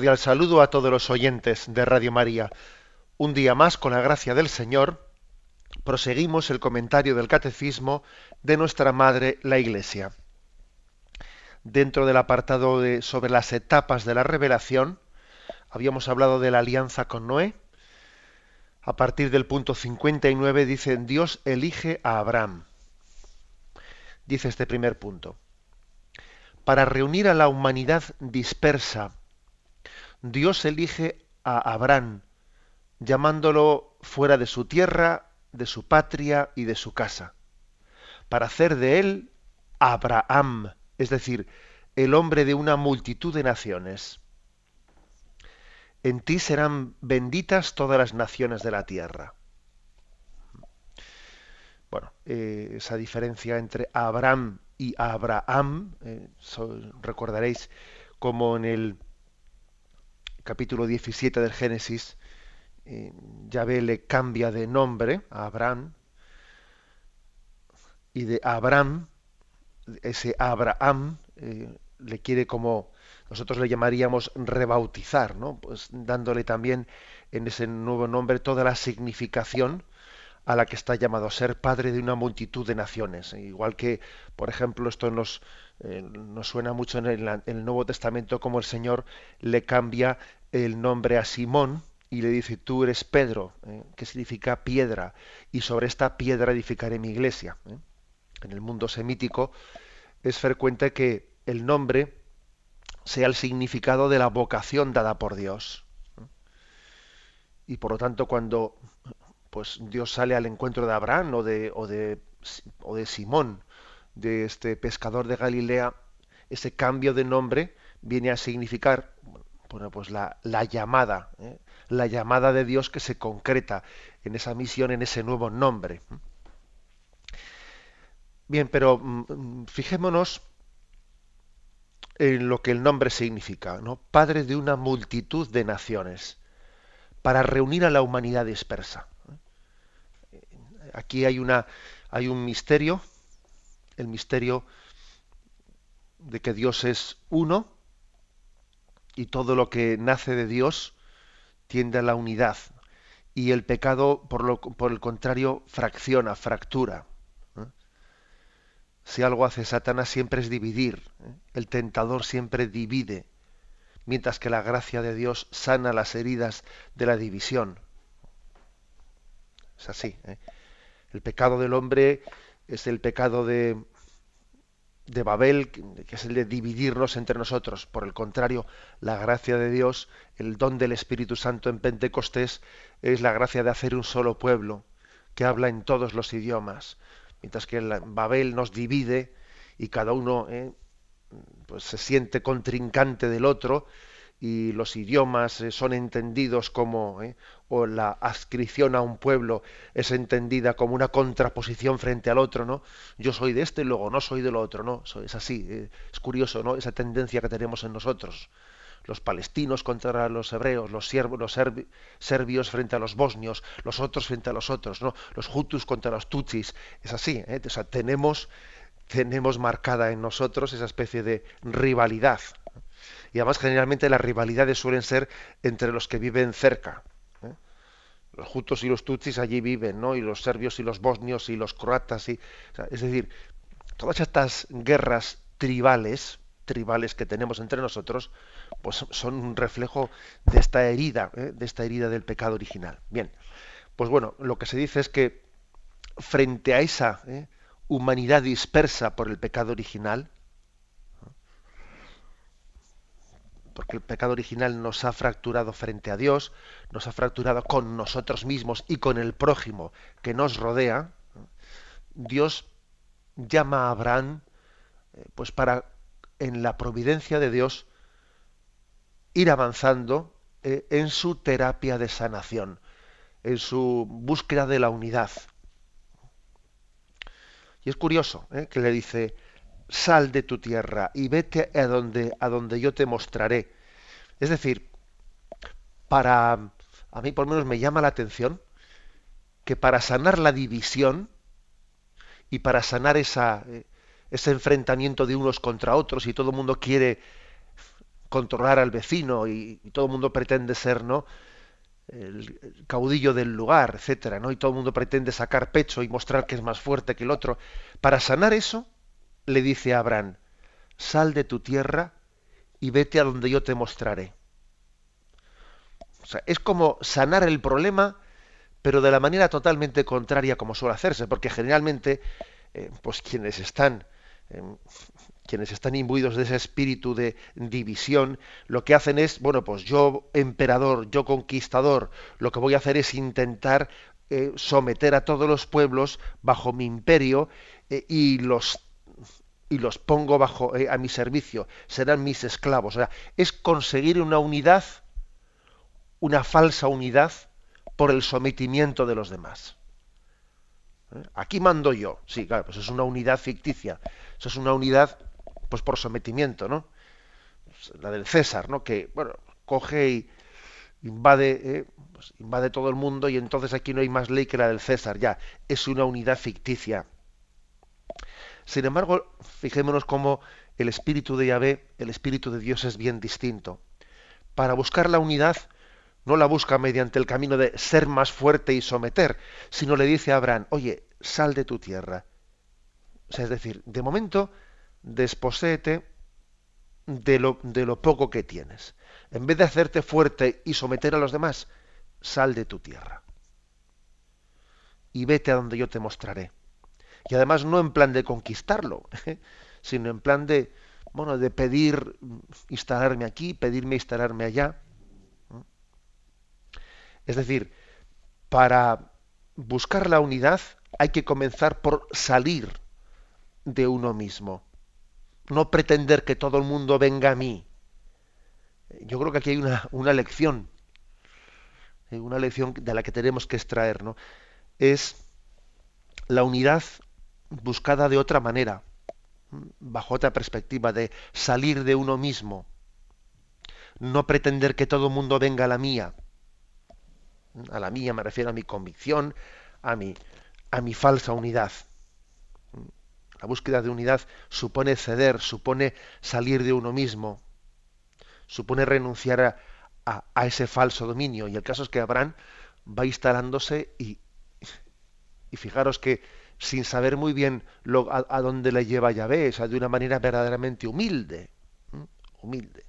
Cordial saludo a todos los oyentes de Radio María. Un día más, con la gracia del Señor, proseguimos el comentario del Catecismo de nuestra Madre, la Iglesia. Dentro del apartado de, sobre las etapas de la revelación, habíamos hablado de la alianza con Noé. A partir del punto 59 dice, Dios elige a Abraham. Dice este primer punto. Para reunir a la humanidad dispersa Dios elige a Abraham, llamándolo fuera de su tierra, de su patria y de su casa, para hacer de él Abraham, es decir, el hombre de una multitud de naciones. En ti serán benditas todas las naciones de la tierra. Bueno, eh, esa diferencia entre Abraham y Abraham, eh, recordaréis como en el capítulo 17 del Génesis, eh, Yahvé le cambia de nombre a Abraham, y de Abraham, ese Abraham, eh, le quiere como nosotros le llamaríamos rebautizar, ¿no? Pues dándole también en ese nuevo nombre toda la significación a la que está llamado a ser padre de una multitud de naciones. Igual que, por ejemplo, esto nos, eh, nos suena mucho en el, Nuevo Testamento como el Señor le cambia el nombre a Simón y le dice, tú eres Pedro, eh, que significa piedra, y sobre esta piedra edificaré mi iglesia. ¿eh? En el mundo semítico es frecuente que el nombre sea el significado de la vocación dada por Dios. Y por lo tanto, cuando pues Dios sale al encuentro de Abraham o de, o de, o de Simón, de este pescador de Galilea, ese cambio de nombre viene a significar bueno, pues la, llamada, ¿eh? la llamada de Dios que se concreta en esa misión, en ese nuevo nombre. Bien, pero mm, mm, fijémonos en lo que el nombre significa, ¿no? Padre de una multitud de naciones, para reunir a la humanidad dispersa. Aquí hay una hay un misterio el misterio de que Dios es uno y todo lo que nace de Dios tiende a la unidad y el pecado por, lo, por el contrario fracciona, fractura. Si algo hace Satanás siempre es dividir, ¿eh? el tentador siempre divide, mientras que la gracia de Dios sana las heridas de la división. Es así. ¿eh? El pecado del hombre es el pecado de, de Babel, que es el de dividirnos entre nosotros. Por el contrario, la gracia de Dios, el don del Espíritu Santo en Pentecostés, es la gracia de hacer un solo pueblo, que habla en todos los idiomas. Mientras que Babel nos divide y cada uno eh, pues se siente contrincante del otro, y los idiomas eh, son entendidos como, eh, o la adscripción a un pueblo es entendida como una contraposición frente al otro, ¿no? Yo soy de este y luego no soy del otro, ¿no? Es así, eh, es curioso, ¿no? Esa tendencia que tenemos en nosotros. Los palestinos contra los hebreos, los, los serbios frente a los bosnios, los otros frente a los otros, ¿no? Los hutus contra los tutsis, es así, ¿eh? O sea, tenemos, tenemos marcada en nosotros esa especie de rivalidad, y además generalmente las rivalidades suelen ser entre los que viven cerca. Los hutos y los tutsis allí viven, ¿no? Y los serbios y los bosnios y los croatas. Y, es decir, todas estas guerras tribales, tribales que tenemos entre nosotros, pues son un reflejo de esta herida, ¿eh? de esta herida del pecado original. Bien, pues bueno, lo que se dice es que frente a esa ¿eh? humanidad dispersa por el pecado original, porque el pecado original nos ha fracturado frente a Dios, nos ha fracturado con nosotros mismos y con el prójimo que nos rodea, Dios llama a Abraham eh, pues para en la providencia de Dios ir avanzando eh, en su terapia de sanación, en su búsqueda de la unidad. Y es curioso ¿eh? que le dice, sal de tu tierra y vete a donde, a donde yo te mostraré. Es decir, para, a mí por lo menos me llama la atención que para sanar la división y para sanar esa, eh, ese enfrentamiento de unos contra otros y todo el mundo quiere controlar al vecino y, todo el mundo pretende ser, ¿no? El, caudillo del lugar, etcétera, ¿no? Y todo el mundo pretende sacar pecho y mostrar que es más fuerte que el otro. Para sanar eso, le dice a Abraham, sal de tu tierra y vete a donde yo te mostraré. O sea, es como sanar el problema, pero de la manera totalmente contraria como suele hacerse, porque generalmente, eh, pues quienes están Em, quienes están imbuidos de ese espíritu de división, lo que hacen es, bueno, pues yo emperador, yo conquistador, lo que voy a hacer es intentar eh, someter a todos los pueblos bajo mi imperio eh, y los y los pongo bajo eh, a mi servicio, serán mis esclavos. O sea, es conseguir una unidad, una falsa unidad por el sometimiento de los demás. Aquí mando yo. Sí, claro, pues es una unidad ficticia. Eso es una unidad, pues por sometimiento, ¿no? La del César, ¿no? Que, bueno, coge y invade, eh, pues invade todo el mundo y entonces aquí no hay más ley que la del César. Ya, es una unidad ficticia. Sin embargo, fijémonos cómo el espíritu de Yahvé, el espíritu de Dios es bien distinto. Para buscar la unidad, no la busca mediante el camino de ser más fuerte y someter, sino le dice a Abraham, oye, sal de tu tierra. O sea, es decir, de momento, desposéete de lo, de lo poco que tienes. En vez de hacerte fuerte y someter a los demás, sal de tu tierra. Y vete a donde yo te mostraré. Y además no en plan de conquistarlo, sino en plan de, bueno, de pedir instalarme aquí, pedirme instalarme allá. Es decir, para buscar la unidad hay que comenzar por salir de uno mismo. No pretender que todo el mundo venga a mí. Yo creo que aquí hay una, una lección, eh, una lección de la que tenemos que extraer, ¿no? Es la unidad buscada de otra manera, bajo otra perspectiva, de salir de uno mismo. No pretender que todo el mundo venga a la mía a la mía me refiero a mi convicción, a mi, a mi falsa unidad. La búsqueda de unidad supone ceder, supone salir de uno mismo, supone renunciar a, a, ese falso dominio. Y el caso es que Abraham va instalándose y, y fijaros que sin saber muy bien lo, a, dónde le lleva Yahvé, o sea, de una manera verdaderamente humilde, humilde.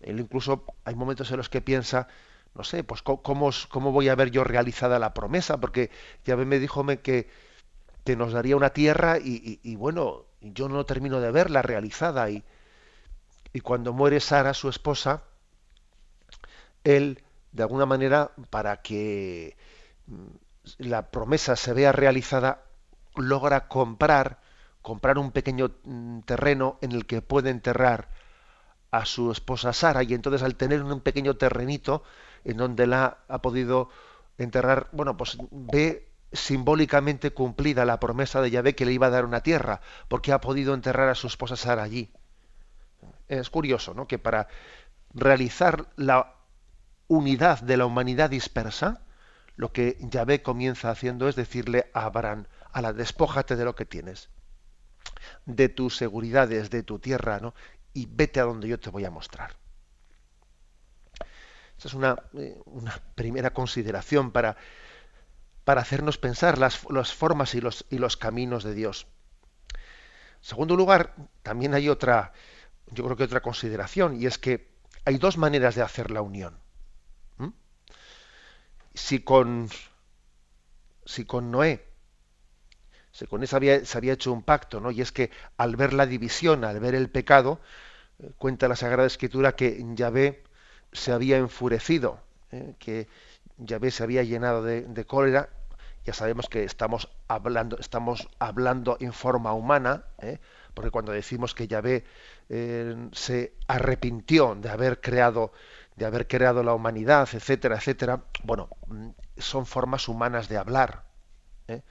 Él incluso hay momentos en los que piensa, no sé, pues cómo, cómo voy a ver yo realizada la promesa, porque ya me dijo que, que nos daría una tierra y, bueno, yo no termino de verla realizada y, cuando muere Sara, su esposa, él, de alguna manera, para que la promesa se vea realizada, logra comprar, comprar un pequeño mm, terreno en el que puede enterrar a su esposa Sara y entonces al tener un pequeño terrenito en donde la ha podido enterrar, bueno, pues ve simbólicamente cumplida la promesa de Yahvé que le iba a dar una tierra, porque ha podido enterrar a su esposa Sara allí. Es curioso, ¿no? Que para realizar la unidad de la humanidad dispersa, lo que Yahvé comienza haciendo es decirle a Abraham, a la despójate de lo que tienes, de tus seguridades, de tu tierra, ¿no? Y vete a donde yo te voy a mostrar. Esa es una, eh, primera consideración para, para hacernos pensar las, las formas y los, y los, caminos de Dios. En segundo lugar, también hay otra, yo creo que otra consideración, y es que hay dos maneras de hacer la unión. Si con, si con Noé, si con eso había, se había hecho un pacto, ¿no? Y es que al ver la división, al ver el pecado, eh, cuenta la Sagrada Escritura que Yahvé se había enfurecido, ¿eh? que Yahvé se había llenado de, cólera. Ya sabemos que estamos hablando, estamos hablando en forma humana, ¿eh? porque cuando decimos que Yahvé se arrepintió de haber creado de haber creado la humanidad, etcétera, etcétera, bueno, mm, son formas humanas de hablar. ¿eh?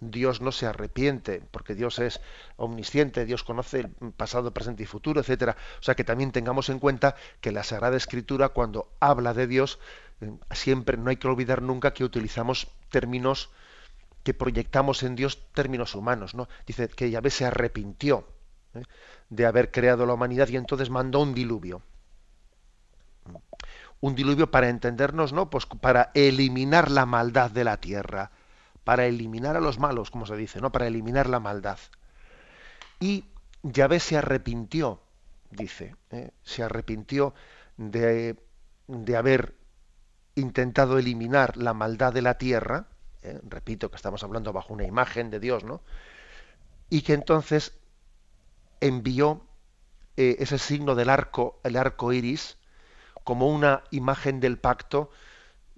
Dios no se arrepiente, porque Dios es omnisciente, Dios conoce el pasado, presente y futuro, etcétera. O sea que también tengamos en cuenta que la Sagrada Escritura, cuando habla de Dios, eh, siempre no hay que olvidar nunca que utilizamos términos que proyectamos en Dios términos humanos, ¿no? Dice que Yahvé se arrepintió ¿eh? de haber creado la humanidad y entonces mandó un diluvio. Un diluvio para entendernos, ¿no? Pues para eliminar la maldad de la tierra para eliminar a los malos, como se dice, ¿no? Para eliminar la maldad. Y Yahvé se arrepintió, dice, ¿eh? se arrepintió de, de, haber intentado eliminar la maldad de la tierra, ¿eh? repito que estamos hablando bajo una imagen de Dios, ¿no? Y que entonces envió eh, ese signo del arco, el arco iris, como una imagen del pacto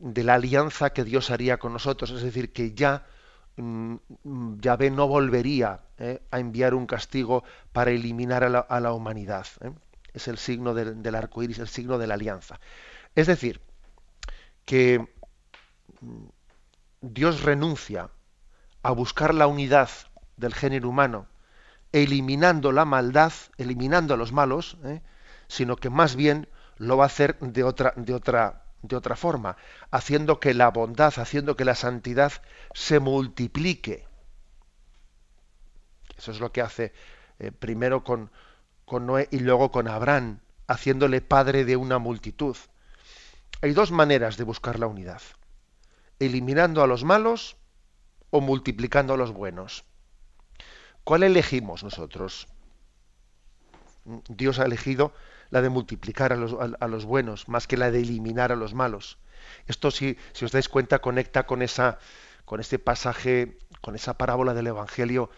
de la alianza que Dios haría con nosotros, es decir, que ya mm, Yahvé no volvería eh, a enviar un castigo para eliminar a la, humanidad. Eh. Es el signo del, arco iris, el signo de la alianza. Es decir, que mm, Dios renuncia a buscar la unidad del género humano, eliminando la maldad, eliminando a los malos, eh, sino que más bien lo va a hacer de otra, de otra de otra forma, haciendo que la bondad, haciendo que la santidad se multiplique. Eso es lo que hace eh, primero con, con Noé y luego con Abraham, haciéndole padre de una multitud. Hay dos maneras de buscar la unidad, eliminando a los malos o multiplicando a los buenos. ¿Cuál elegimos nosotros? Dios ha elegido la de multiplicar a los, a, los, buenos más que la de eliminar a los malos. Esto, si, si os dais cuenta, conecta con, esa, con este pasaje, con esa parábola del Evangelio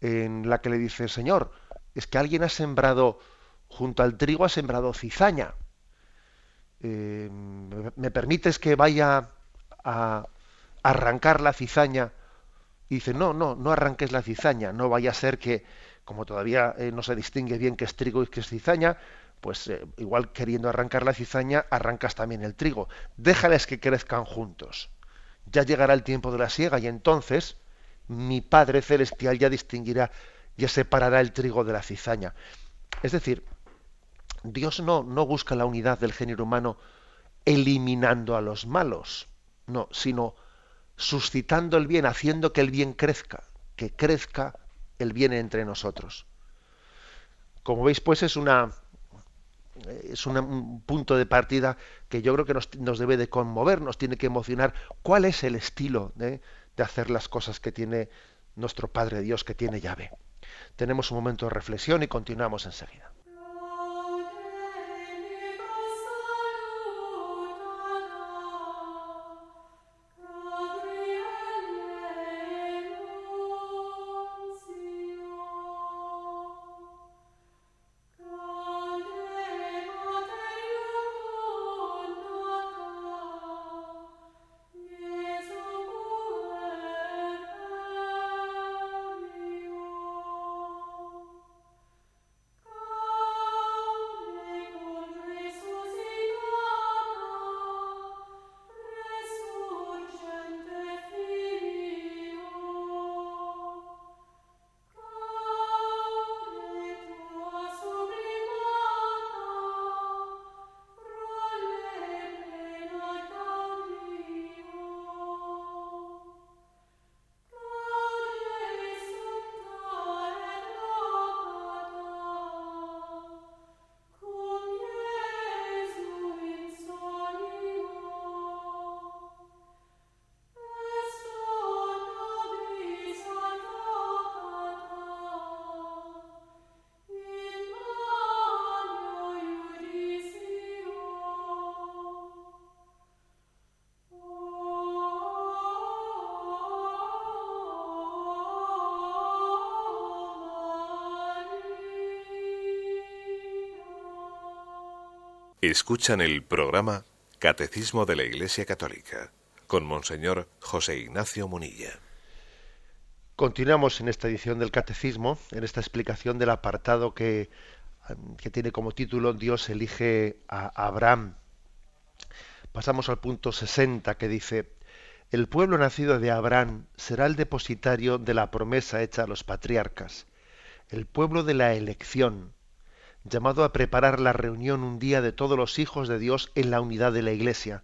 en la que le dice, Señor, es que alguien ha sembrado, junto al trigo ha sembrado cizaña. Eh, ¿Me permites que vaya a arrancar la cizaña? Y dice, no, no, no arranques la cizaña, no vaya a ser que, como todavía eh, no se distingue bien qué es trigo y qué es cizaña, pues eh, igual queriendo arrancar la cizaña, arrancas también el trigo. Déjales que crezcan juntos. Ya llegará el tiempo de la siega y entonces mi Padre Celestial ya distinguirá, ya separará el trigo de la cizaña. Es decir, Dios no, no busca la unidad del género humano eliminando a los malos, no, sino suscitando el bien, haciendo que el bien crezca, que crezca el bien entre nosotros. Como veis, pues es una, es un punto de partida que yo creo que nos, debe de conmover, nos tiene que emocionar. ¿Cuál es el estilo de, de hacer las cosas que tiene nuestro Padre Dios, que tiene llave? Tenemos un momento de reflexión y continuamos enseguida. Escuchan el programa Catecismo de la Iglesia Católica con Monseñor José Ignacio Munilla. Continuamos en esta edición del Catecismo, en esta explicación del apartado que, que tiene como título Dios elige a Abraham. Pasamos al punto 60 que dice, el pueblo nacido de Abraham será el depositario de la promesa hecha a los patriarcas, el pueblo de la elección, llamado a preparar la reunión un día de todos los hijos de Dios en la unidad de la Iglesia.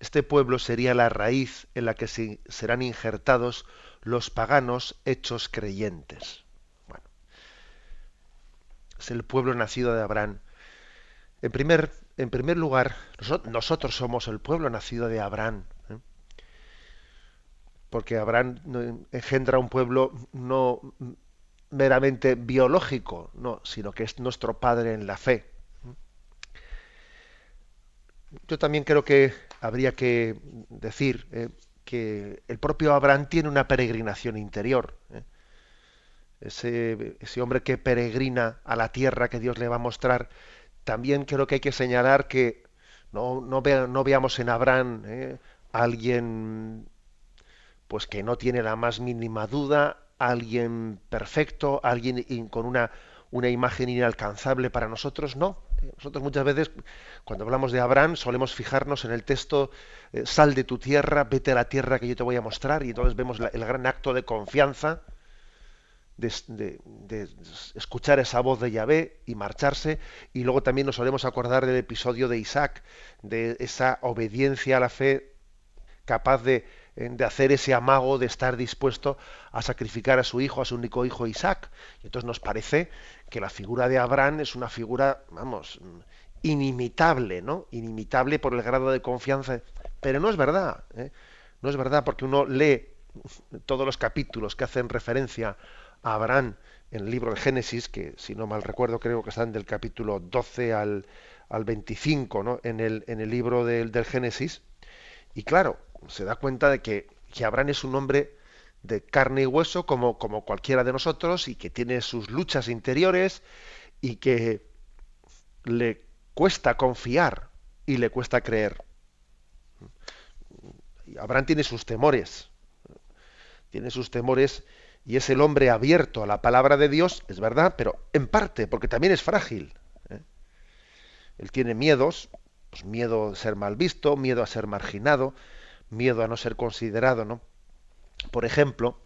Este pueblo sería la raíz en la que serán injertados los paganos hechos creyentes. Bueno, es el pueblo nacido de Abraham. En primer, en primer lugar, nosotros somos el pueblo nacido de Abraham. ¿eh? Porque Abraham engendra un pueblo no meramente biológico, no, sino que es nuestro padre en la fe. Yo también creo que habría que decir ¿eh? que el propio Abraham tiene una peregrinación interior. ¿eh? Ese, hombre que peregrina a la tierra que Dios le va a mostrar, también creo que hay que señalar que no veamos en Abraham ¿eh? alguien pues que no tiene la más mínima duda, alguien perfecto, alguien con una, una imagen inalcanzable para nosotros, no. Nosotros muchas veces, cuando hablamos de Abraham, solemos fijarnos en el texto, eh, sal de tu tierra, vete a la tierra que yo te voy a mostrar, y entonces vemos el gran acto de confianza, de, escuchar esa voz de Yahvé y marcharse, y luego también nos solemos acordar del episodio de Isaac, de esa obediencia a la fe capaz de, de hacer ese amago de estar dispuesto a sacrificar a su hijo, a su único hijo Isaac. Y entonces nos parece que la figura de Abraham es una figura, vamos, inimitable, ¿no? Inimitable por el grado de confianza. Pero no es verdad, ¿eh? no es verdad porque uno lee todos los capítulos que hacen referencia a Abraham en el libro de Génesis, que si no mal recuerdo creo que están del capítulo 12 al, al 25, ¿no? En el, en el libro del, del Génesis. Y claro, se da cuenta de que, que Abraham es un hombre de carne y hueso como, como cualquiera de nosotros y que tiene sus luchas interiores y que le cuesta confiar y le cuesta creer. Abraham tiene sus temores, tiene sus temores y es el hombre abierto a la palabra de Dios, es verdad, pero en parte, porque también es frágil. ¿eh? Él tiene miedos, pues miedo a ser mal visto, miedo a ser marginado, miedo a no ser considerado, ¿no? Por ejemplo,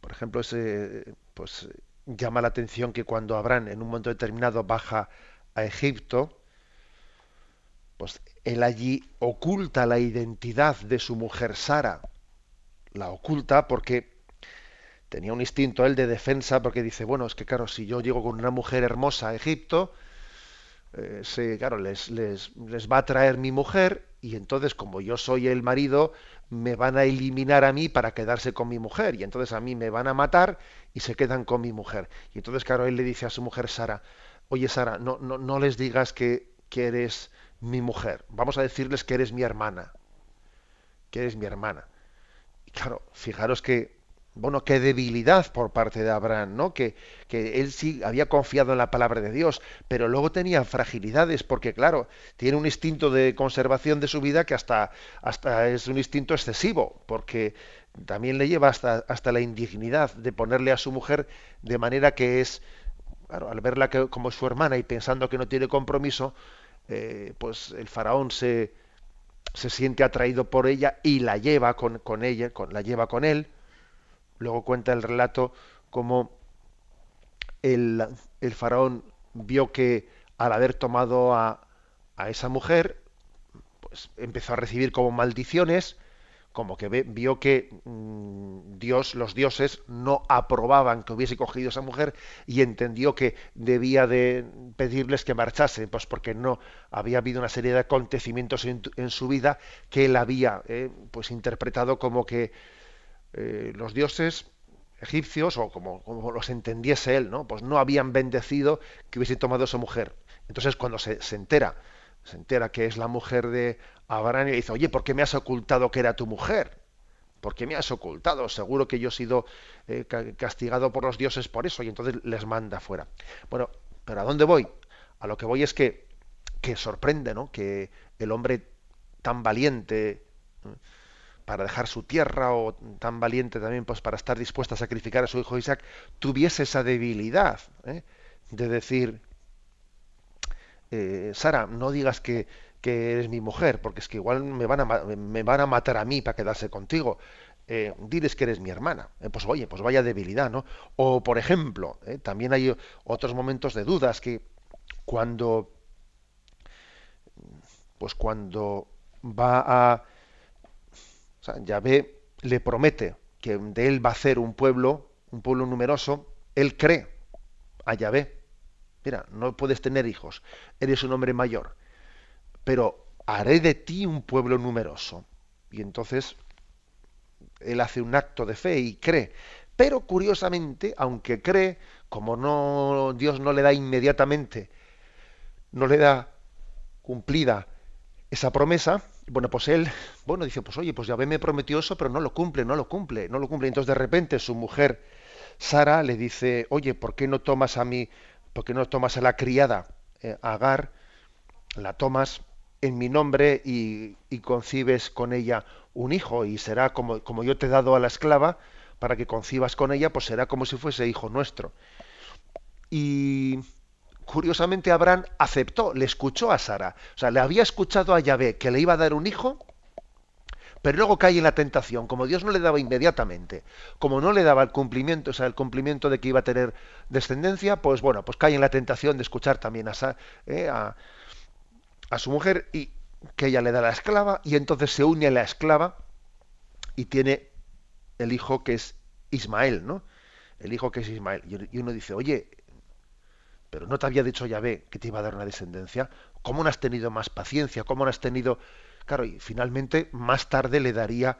por ejemplo, ese, pues llama la atención que cuando Abraham en un momento determinado baja a Egipto, pues él allí oculta la identidad de su mujer Sara. La oculta porque tenía un instinto él de defensa, porque dice, bueno, es que claro, si yo llego con una mujer hermosa a Egipto, eh, claro, les, les, les va a traer mi mujer y entonces como yo soy el marido, me van a eliminar a mí para quedarse con mi mujer y entonces a mí me van a matar y se quedan con mi mujer. Y entonces, claro, él le dice a su mujer Sara, oye Sara, no, no, no les digas que, que eres mi mujer, vamos a decirles que eres mi hermana, que eres mi hermana. Y claro, fijaros que bueno, qué debilidad por parte de Abraham, ¿no? Que, que, él sí había confiado en la palabra de Dios, pero luego tenía fragilidades, porque claro, tiene un instinto de conservación de su vida que hasta, hasta es un instinto excesivo, porque también le lleva hasta, hasta la indignidad de ponerle a su mujer de manera que es, claro, al verla como su hermana y pensando que no tiene compromiso, eh, pues el faraón se, se siente atraído por ella y la lleva con, con ella, con, la lleva con él Luego cuenta el relato como el, el faraón vio que al haber tomado a, a, esa mujer, pues empezó a recibir como maldiciones, como que vio que mmm, Dios, los dioses, no aprobaban que hubiese cogido esa mujer y entendió que debía de pedirles que marchasen, pues porque no había habido una serie de acontecimientos en, en su vida que él había eh, pues interpretado como que eh, los dioses egipcios, o como, los entendiese él, ¿no? Pues no habían bendecido que hubiese tomado a su mujer. Entonces cuando se, se, entera, se entera que es la mujer de Abraham y dice, oye, ¿por qué me has ocultado que era tu mujer? ¿Por qué me has ocultado? Seguro que yo he sido eh, castigado por los dioses por eso. Y entonces les manda fuera. Bueno, pero ¿a dónde voy? A lo que voy es que, que sorprende, ¿no? Que el hombre tan valiente, para dejar su tierra o tan valiente también pues para estar dispuesta a sacrificar a su hijo Isaac, tuviese esa debilidad ¿eh? de decir, eh, Sara, no digas que, que, eres mi mujer, porque es que igual me van a, me van a matar a mí para quedarse contigo. Eh, diles que eres mi hermana. Eh, pues oye, pues vaya debilidad, ¿no? O por ejemplo, también hay otros momentos de dudas que cuando, pues cuando va a, o sea, Yahvé le promete que de él va a hacer un pueblo, un pueblo numeroso, él cree a Yahvé. Mira, no puedes tener hijos, eres un hombre mayor, pero haré de ti un pueblo numeroso. Y entonces él hace un acto de fe y cree. Pero curiosamente, aunque cree, como no Dios no le da inmediatamente, no le da cumplida esa promesa, bueno, pues él, bueno, dice, pues oye, pues ya me prometió eso, pero no lo cumple, no lo cumple, no lo cumple. Entonces de repente su mujer Sara le dice, oye, ¿por qué no tomas a mí, por qué no tomas a la criada eh, Agar, la tomas en mi nombre y, y concibes con ella un hijo y será como, como yo te he dado a la esclava para que concibas con ella, pues será como si fuese hijo nuestro. Y curiosamente Abraham aceptó, le escuchó a Sara. O sea, le había escuchado a Yahvé que le iba a dar un hijo, pero luego cae en la tentación. Como Dios no le daba inmediatamente, como no le daba el cumplimiento, o sea, el cumplimiento de que iba a tener descendencia, pues bueno, pues cae en la tentación de escuchar también a, eh, a, a su mujer y que ella le da la esclava y entonces se une a la esclava y tiene el hijo que es Ismael, ¿no? El hijo que es Ismael. Y uno dice, oye, pero no te había dicho Yahvé que te iba a dar una descendencia. ¿Cómo no has tenido más paciencia? ¿Cómo no has tenido... Claro, y finalmente más tarde le daría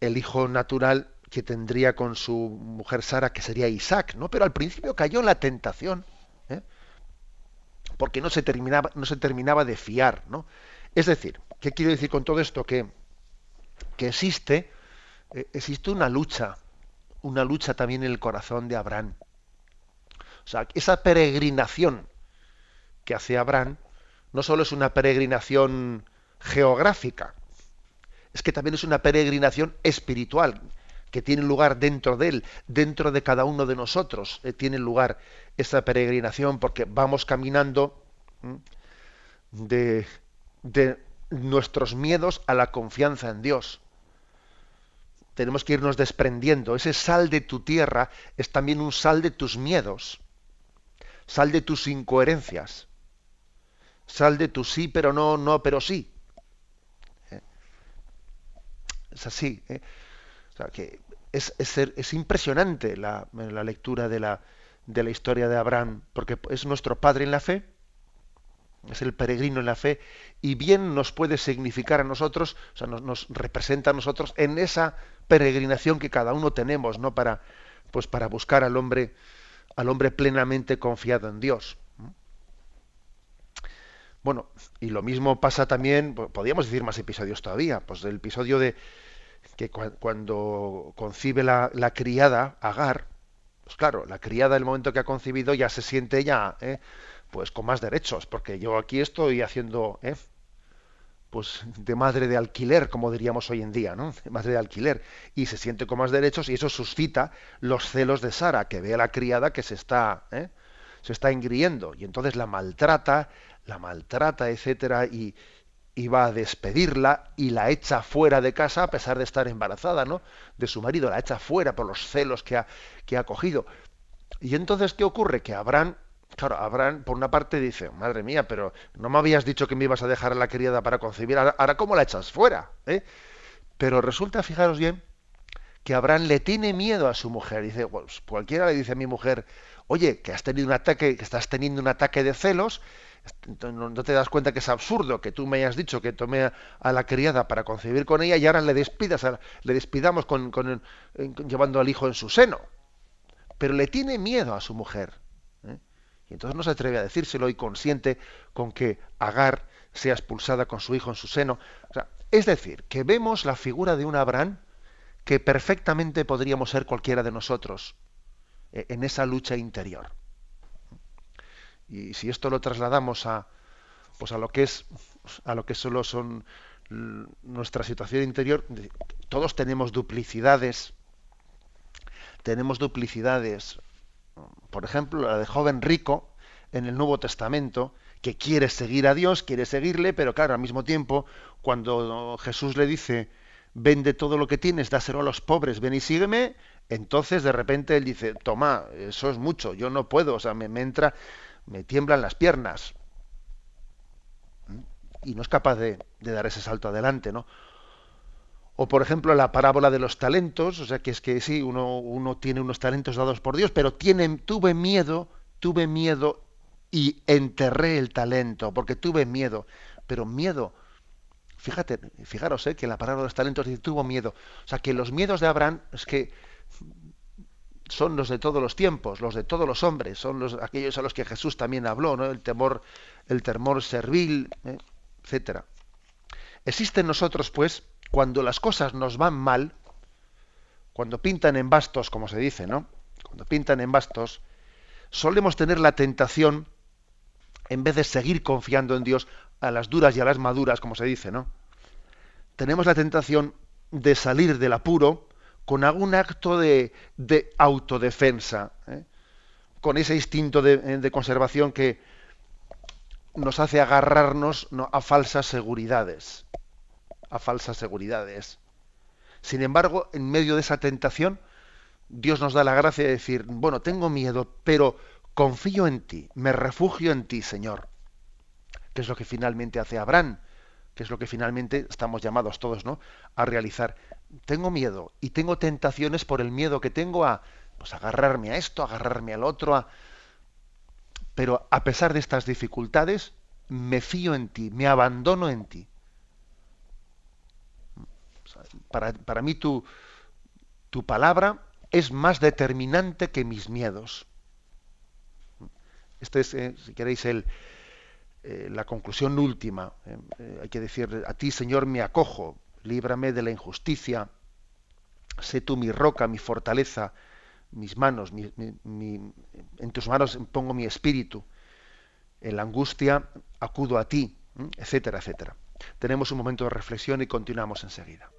el hijo natural que tendría con su mujer Sara, que sería Isaac, ¿no? Pero al principio cayó en la tentación porque no se terminaba, no se terminaba de fiar, ¿no? Es decir, ¿qué quiero decir con todo esto? Que, que existe, eh, existe una lucha, una lucha también en el corazón de Abraham. O sea, esa peregrinación que hace Abraham no solo es una peregrinación geográfica, es que también es una peregrinación espiritual que tiene lugar dentro de él, dentro de cada uno de nosotros, eh, tiene lugar esa peregrinación porque vamos caminando de, de nuestros miedos a la confianza en Dios. Tenemos que irnos desprendiendo. Ese sal de tu tierra es también un sal de tus miedos, sal de tus incoherencias, sal de tu sí, pero no, no, pero sí. ¿Eh? Es así. ¿eh? O sea, que es, es, es impresionante la, la lectura de la, de la historia de Abraham, porque es nuestro padre en la fe, es el peregrino en la fe, y bien nos puede significar a nosotros, o sea, nos, representa a nosotros en esa peregrinación que cada uno tenemos, ¿no? Para, pues para buscar al hombre, al hombre plenamente confiado en Dios. Bueno, y lo mismo pasa también, podríamos decir más episodios todavía, pues el episodio de que cuando concibe la, criada, Agar, pues claro, la criada el momento que ha concebido ya se siente ya, ¿eh? pues con más derechos, porque yo aquí estoy haciendo, ¿eh? Pues de madre de alquiler, como diríamos hoy en día, ¿no? De madre de alquiler, y se siente con más derechos y eso suscita los celos de Sara, que ve a la criada que se está, ¿eh? se está engriendo y entonces la maltrata, la maltrata, etcétera, y, y va a despedirla y la echa fuera de casa a pesar de estar embarazada, ¿no? De su marido, la echa fuera por los celos que ha, que ha cogido. Y entonces, ¿qué ocurre? Que Abraham, claro, Abraham por una parte dice, madre mía, pero no me habías dicho que me ibas a dejar a la criada para concebir, ahora, ¿cómo la echas fuera? ¿Eh? Pero resulta, fijaros bien, que Abraham le tiene miedo a su mujer. Dice, pues, cualquiera le dice a mi mujer, oye, que has tenido un ataque, que estás teniendo un ataque de celos, no te das cuenta que es absurdo que tú me hayas dicho que tomé a la criada para concebir con ella y ahora le despidas, le despidamos con, llevando al hijo en su seno. Pero le tiene miedo a su mujer. Y entonces no se atreve a decírselo y consiente con que Agar sea expulsada con su hijo en su seno. es decir, que vemos la figura de un Abraham que perfectamente podríamos ser cualquiera de nosotros eh, en esa lucha interior. Y si esto lo trasladamos a, pues a lo que es, a lo que solo son nuestra situación interior, todos tenemos duplicidades, tenemos duplicidades, por ejemplo, la de joven rico en el Nuevo Testamento, que quiere seguir a Dios, quiere seguirle, pero claro, al mismo tiempo, cuando Jesús le dice, vende todo lo que tienes, dáselo a los pobres, ven y sígueme, entonces de repente él dice, toma, eso es mucho, yo no puedo, o sea, me, entra, me tiemblan las piernas. ¿Mm? Y no es capaz de, dar ese salto adelante, ¿no? O por ejemplo la parábola de los talentos, o sea que es que sí, uno, tiene unos talentos dados por Dios, pero tiene, tuve miedo, tuve miedo y enterré el talento, porque tuve miedo. Pero miedo, fíjate, fijaros eh, que la palabra de los talentos dice tuvo miedo. O sea que los miedos de Abraham es que son los de todos los tiempos, los de todos los hombres, son los aquellos a los que Jesús también habló, ¿no? El temor, el temor servil, eh, etcétera. Existe en nosotros, pues, cuando las cosas nos van mal, cuando pintan en bastos, como se dice, ¿no? Cuando pintan en bastos, solemos tener la tentación en vez de seguir confiando en Dios a las duras y a las maduras, como se dice, ¿no? Tenemos la tentación de salir del apuro con algún acto de, autodefensa, ¿eh? con ese instinto de, conservación que nos hace agarrarnos a falsas seguridades, a falsas seguridades. Sin embargo, en medio de esa tentación, Dios nos da la gracia de decir, bueno, tengo miedo, pero confío en ti, me refugio en ti, Señor. ¿Qué es lo que finalmente hace Abraham? ¿Qué es lo que finalmente estamos llamados todos, ¿no? A realizar. Tengo miedo y tengo tentaciones por el miedo que tengo a pues, agarrarme a esto, agarrarme al otro, pero a pesar de estas dificultades, me fío en ti, me abandono en ti. Para, para mí tu, tu palabra es más determinante que mis miedos. Esta es, eh, si queréis, el, eh, la conclusión última. Eh, hay que decir, a ti, Señor, me acojo, líbrame de la injusticia, sé tú mi roca, mi fortaleza, mis manos, en tus manos pongo mi espíritu, en la angustia acudo a ti, etcétera, etcétera. Tenemos un momento de reflexión y continuamos enseguida.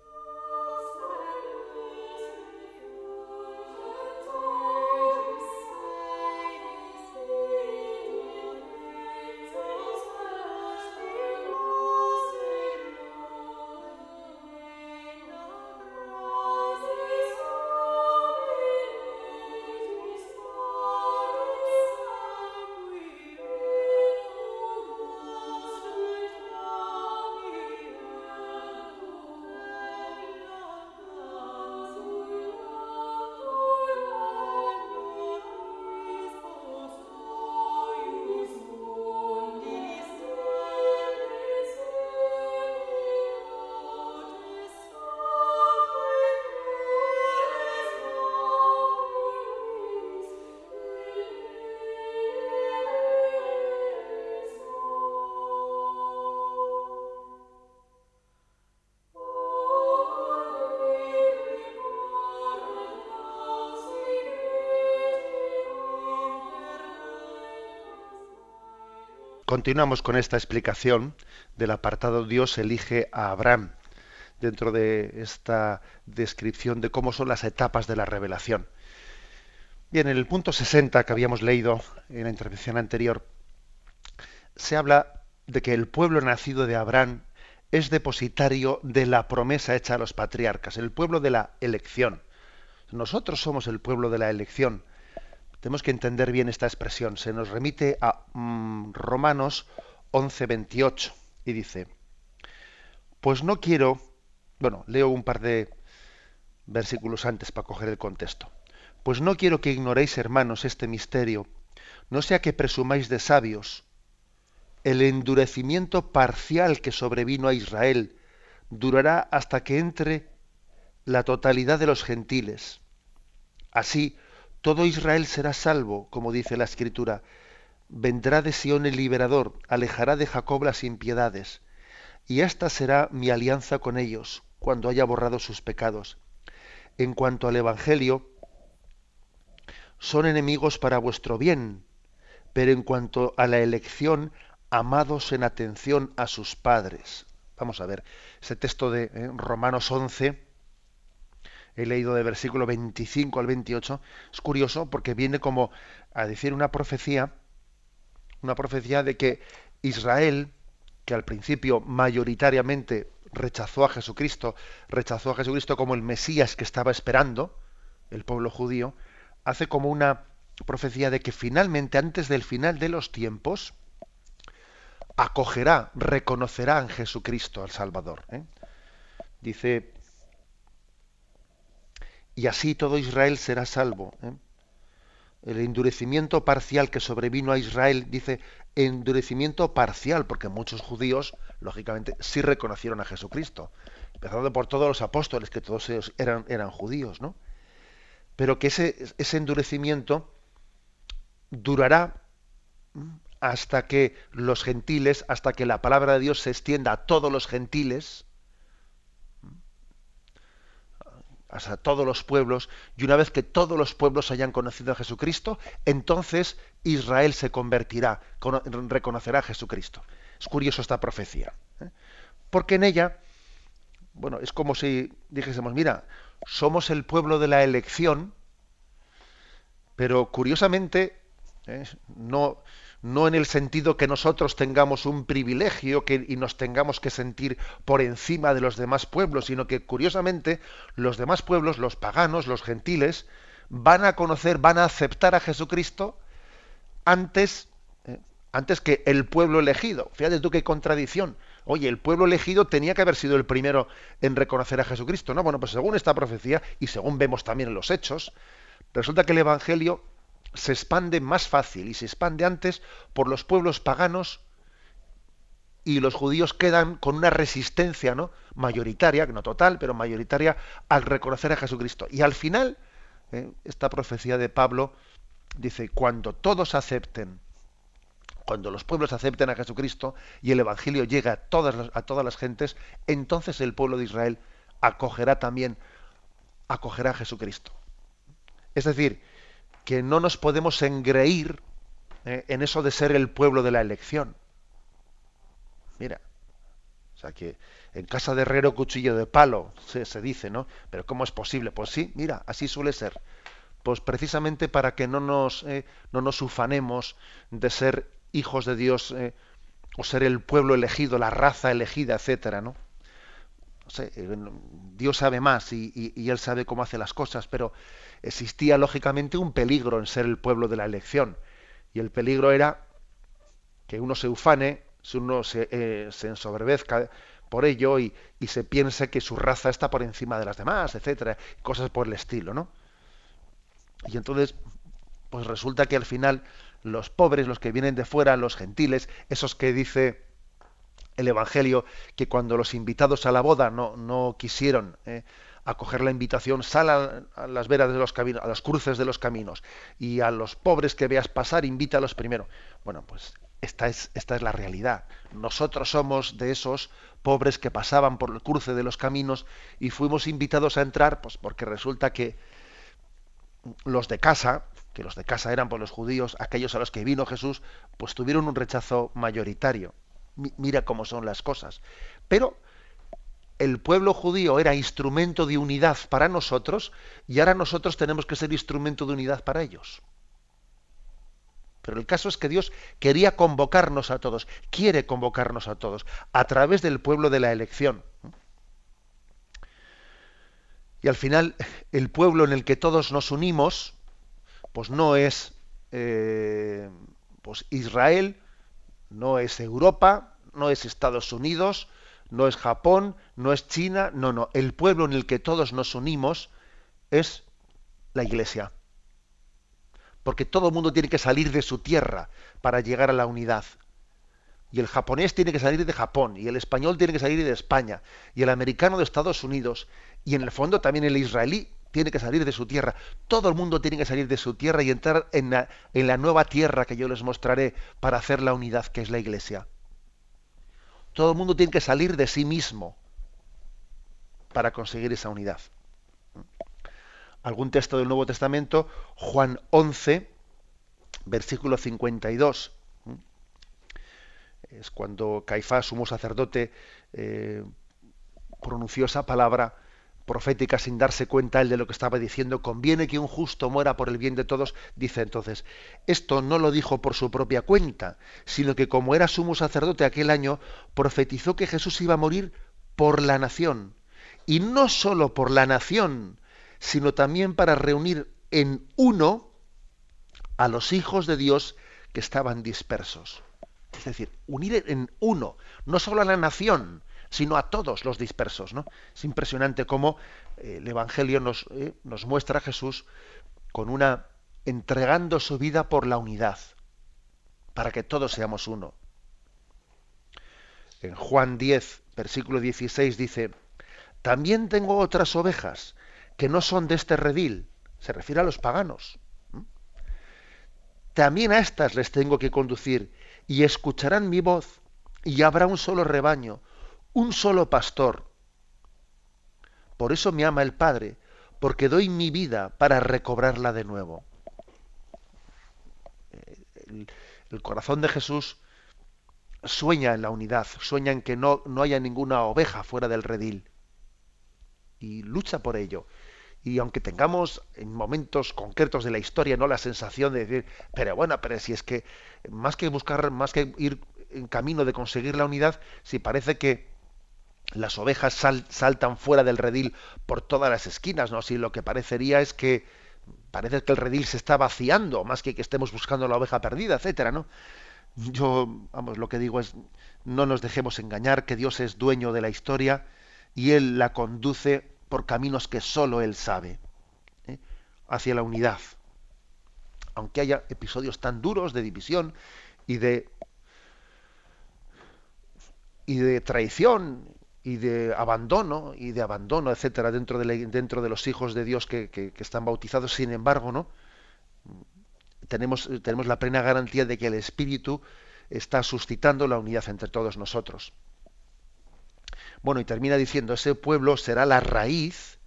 Continuamos con esta explicación del apartado Dios elige a Abraham dentro de esta descripción de cómo son las etapas de la revelación. Bien, en el punto 60 que habíamos leído en la intervención anterior, se habla de que el pueblo nacido de Abraham es depositario de la promesa hecha a los patriarcas, el pueblo de la elección. Nosotros somos el pueblo de la elección. Tenemos que entender bien esta expresión. Se nos remite a mm, Romanos 11:28 y dice, pues no quiero, bueno, leo un par de versículos antes para coger el contexto. Pues no quiero que ignoréis, hermanos, este misterio, no sea que presumáis de sabios. El endurecimiento parcial que sobrevino a Israel durará hasta que entre la totalidad de los gentiles. Así, todo Israel será salvo, como dice la Escritura. Vendrá de Sión el liberador, alejará de Jacob las impiedades. Y esta será mi alianza con ellos, cuando haya borrado sus pecados. En cuanto al Evangelio, son enemigos para vuestro bien, pero en cuanto a la elección, amados en atención a sus padres. Vamos a ver, ese texto de eh, Romanos 11, he leído de versículo 25 al 28, es curioso porque viene como a decir una profecía, una profecía de que Israel, que al principio mayoritariamente rechazó a Jesucristo, rechazó a Jesucristo como el Mesías que estaba esperando, el pueblo judío, hace como una profecía de que finalmente, antes del final de los tiempos, acogerá, reconocerá en Jesucristo al Salvador. ¿eh? Dice, y así todo Israel será salvo. ¿eh? El endurecimiento parcial que sobrevino a Israel, dice, endurecimiento parcial, porque muchos judíos, lógicamente, sí reconocieron a Jesucristo, empezando por todos los apóstoles, que todos ellos eran, judíos, ¿no? Pero que ese, ese endurecimiento durará hasta que los gentiles, hasta que la palabra de Dios se extienda a todos los gentiles, hasta todos los pueblos, y una vez que todos los pueblos hayan conocido a Jesucristo, entonces Israel se convertirá, reconocerá a Jesucristo. Es curioso esta profecía, ¿eh? porque en ella, bueno, es como si dijésemos, mira, somos el pueblo de la elección, pero curiosamente, ¿eh? no, no en el sentido que nosotros tengamos un privilegio y nos tengamos que sentir por encima de los demás pueblos, sino que curiosamente los demás pueblos, los paganos, los gentiles, van a conocer, van a aceptar a Jesucristo antes, eh, antes que el pueblo elegido. Fíjate tú qué contradicción. Oye, el pueblo elegido tenía que haber sido el primero en reconocer a Jesucristo, ¿no? Bueno, pues según esta profecía y según vemos también en los hechos, resulta que el Evangelio se expande más fácil y se expande antes por los pueblos paganos y los judíos quedan con una resistencia ¿no? mayoritaria, no total, pero mayoritaria, al reconocer a Jesucristo. Y al final, ¿eh? esta profecía de Pablo dice, cuando todos acepten, cuando los pueblos acepten a Jesucristo y el Evangelio llega a todas las, a todas las gentes, entonces el pueblo de Israel acogerá también, acogerá a Jesucristo. Es decir, que no nos podemos engreír eh, en eso de ser el pueblo de la elección. Mira, o sea que en casa de herrero cuchillo de palo se, dice, ¿no? Pero ¿cómo es posible? Pues sí, mira, así suele ser. Pues precisamente para que no nos, eh, no nos ufanemos de ser hijos de Dios eh, o ser el pueblo elegido, la raza elegida, etcétera, ¿no? Dios sabe más y, Él sabe cómo hace las cosas, pero existía lógicamente un peligro en ser el pueblo de la elección. Y el peligro era que uno se ufane, uno se, eh, se ensoberbezca por ello y, y, se piense que su raza está por encima de las demás, etcétera, cosas por el estilo, ¿no? Y entonces, pues resulta que al final los pobres, los que vienen de fuera, los gentiles, esos que dice el Evangelio, que cuando los invitados a la boda no, no quisieron eh, acoger la invitación, sal a, las veras de los caminos, a las cruces de los caminos, y a los pobres que veas pasar, invítalos primero. Bueno, pues esta es, esta es la realidad. Nosotros somos de esos pobres que pasaban por el cruce de los caminos y fuimos invitados a entrar, pues porque resulta que los de casa, que los de casa eran por los judíos, aquellos a los que vino Jesús, pues tuvieron un rechazo mayoritario. Mira cómo son las cosas. Pero el pueblo judío era instrumento de unidad para nosotros y ahora nosotros tenemos que ser instrumento de unidad para ellos. Pero el caso es que Dios quería convocarnos a todos, quiere convocarnos a todos, a través del pueblo de la elección. Y al final, el pueblo en el que todos nos unimos, pues no es eh, pues Israel, no es Europa, no es Estados Unidos, no es Japón, no es China, no, no. El pueblo en el que todos nos unimos es la Iglesia. Porque todo el mundo tiene que salir de su tierra para llegar a la unidad. Y el japonés tiene que salir de Japón, y el español tiene que salir de España, y el americano de Estados Unidos, y en el fondo también el israelí tiene que salir de su tierra. Todo el mundo tiene que salir de su tierra y entrar en la, en la nueva tierra que yo les mostraré para hacer la unidad que es la iglesia. Todo el mundo tiene que salir de sí mismo para conseguir esa unidad. Algún texto del Nuevo Testamento, Juan 11, versículo 52. Es cuando Caifás, sumo sacerdote, eh, pronunció esa palabra profética sin darse cuenta él de lo que estaba diciendo, conviene que un justo muera por el bien de todos, dice entonces, esto no lo dijo por su propia cuenta, sino que como era sumo sacerdote aquel año, profetizó que Jesús iba a morir por la nación, y no sólo por la nación, sino también para reunir en uno a los hijos de Dios que estaban dispersos. Es decir, unir en uno, no solo a la nación, sino a todos los dispersos. ¿no? Es impresionante cómo eh, el Evangelio nos, eh, nos muestra a Jesús con una entregando su vida por la unidad, para que todos seamos uno. En Juan 10, versículo 16 dice, también tengo otras ovejas que no son de este redil, se refiere a los paganos. También a estas les tengo que conducir y escucharán mi voz y habrá un solo rebaño un solo pastor. Por eso me ama el Padre, porque doy mi vida para recobrarla de nuevo. El, corazón de Jesús sueña en la unidad, sueña en que no, no haya ninguna oveja fuera del redil. Y lucha por ello. Y aunque tengamos en momentos concretos de la historia no la sensación de decir, pero bueno, pero si es que más que buscar, más que ir en camino de conseguir la unidad, si parece que las ovejas saltan fuera del redil por todas las esquinas, ¿no? Si lo que parecería es que parece que el redil se está vaciando, más que que estemos buscando la oveja perdida, etcétera, ¿no? Yo, vamos, lo que digo es, no nos dejemos engañar, que Dios es dueño de la historia y Él la conduce por caminos que sólo Él sabe, ¿eh? hacia la unidad. Aunque haya episodios tan duros de división y de y de traición y de abandono y de abandono, etcétera, dentro de, dentro de los hijos de Dios que, están bautizados. Sin embargo, ¿no? Tenemos, tenemos la plena garantía de que el Espíritu está suscitando la unidad entre todos nosotros. Bueno, y termina diciendo, ese pueblo será la raíz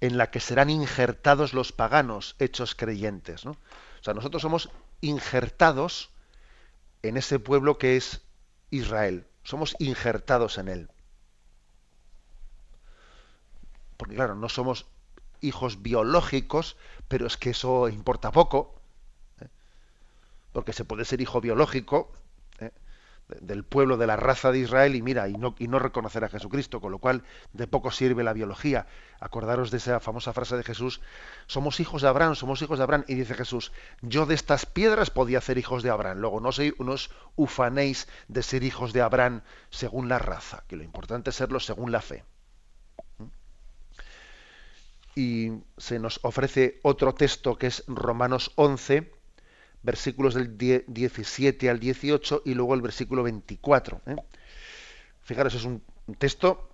en la que serán injertados los paganos hechos creyentes. ¿no? O sea, nosotros somos injertados en ese pueblo que es Israel. Somos injertados en él porque claro, no somos hijos biológicos, pero es que eso importa poco, ¿eh? porque se puede ser hijo biológico ¿eh? del pueblo, de la raza de Israel, y mira, y no, no reconocer a Jesucristo, con lo cual de poco sirve la biología. Acordaros de esa famosa frase de Jesús, somos hijos de Abraham, somos hijos de Abraham, y dice Jesús, yo de estas piedras podía ser hijos de Abraham. Luego, no soy unos ufanéis de ser hijos de Abraham según la raza, que lo importante es serlo según la fe y se nos ofrece otro texto que es Romanos 11, versículos del 17 al 18 y luego el versículo 24. ¿eh? Fijaros, es un texto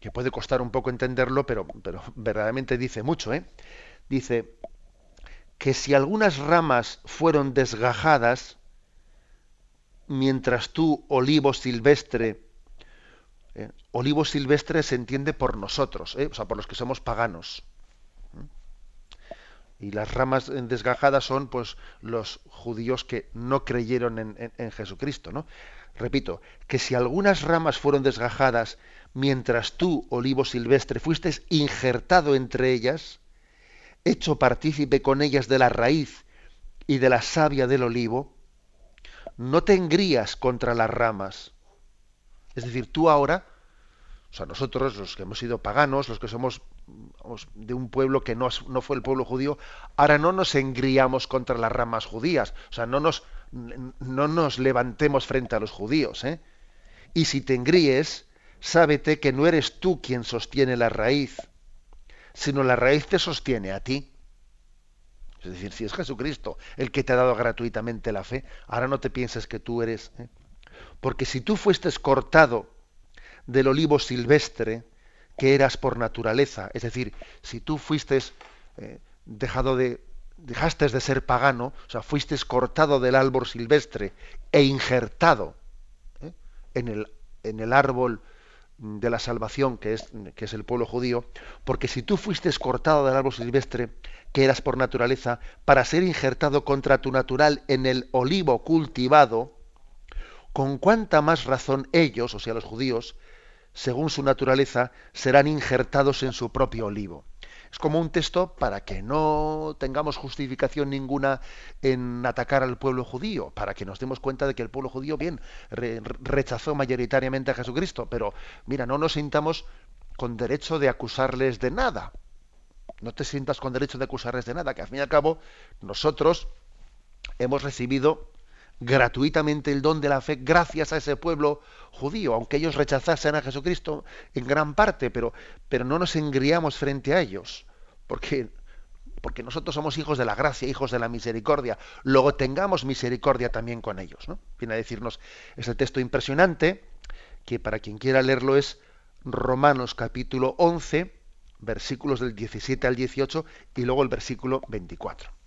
que puede costar un poco entenderlo, pero, pero verdaderamente dice mucho. ¿eh? Dice que si algunas ramas fueron desgajadas, mientras tú, olivo silvestre, ¿eh? olivo silvestre se entiende por nosotros, ¿eh? o sea, por los que somos paganos y las ramas desgajadas son pues los judíos que no creyeron en, Jesucristo, ¿no? Repito, que si algunas ramas fueron desgajadas mientras tú, olivo silvestre, fuiste injertado entre ellas, hecho partícipe con ellas de la raíz y de la savia del olivo, no te engrías contra las ramas. Es decir, tú ahora, o sea, nosotros, los que hemos sido paganos, los que somos de un pueblo que no, no, fue el pueblo judío, ahora no nos engriamos contra las ramas judías, o sea, no nos, no nos levantemos frente a los judíos. ¿eh? Y si te engríes, sábete que no eres tú quien sostiene la raíz, sino la raíz te sostiene a ti. Es decir, si es Jesucristo el que te ha dado gratuitamente la fe, ahora no te pienses que tú eres. ¿eh? Porque si tú fuiste cortado del olivo silvestre, que eras por naturaleza. Es decir, si tú fuiste eh, dejado de, dejaste de ser pagano, o sea, fuiste cortado del árbol silvestre e injertado ¿eh? en, el, en el árbol de la salvación, que es, que es el pueblo judío, porque si tú fuiste cortado del árbol silvestre, que eras por naturaleza, para ser injertado contra tu natural en el olivo cultivado, con cuánta más razón ellos, o sea, los judíos, según su naturaleza, serán injertados en su propio olivo. Es como un texto para que no tengamos justificación ninguna en atacar al pueblo judío, para que nos demos cuenta de que el pueblo judío, bien, rechazó mayoritariamente a Jesucristo, pero mira, no nos sintamos con derecho de acusarles de nada. No te sientas con derecho de acusarles de nada, que al fin y al cabo nosotros hemos recibido gratuitamente el don de la fe gracias a ese pueblo judío, aunque ellos rechazasen a Jesucristo en gran parte, pero, pero no nos engriamos frente a ellos, porque, porque nosotros somos hijos de la gracia, hijos de la misericordia, luego tengamos misericordia también con ellos. ¿no? Viene a decirnos ese texto impresionante, que para quien quiera leerlo es Romanos capítulo 11, versículos del 17 al 18 y luego el versículo 24.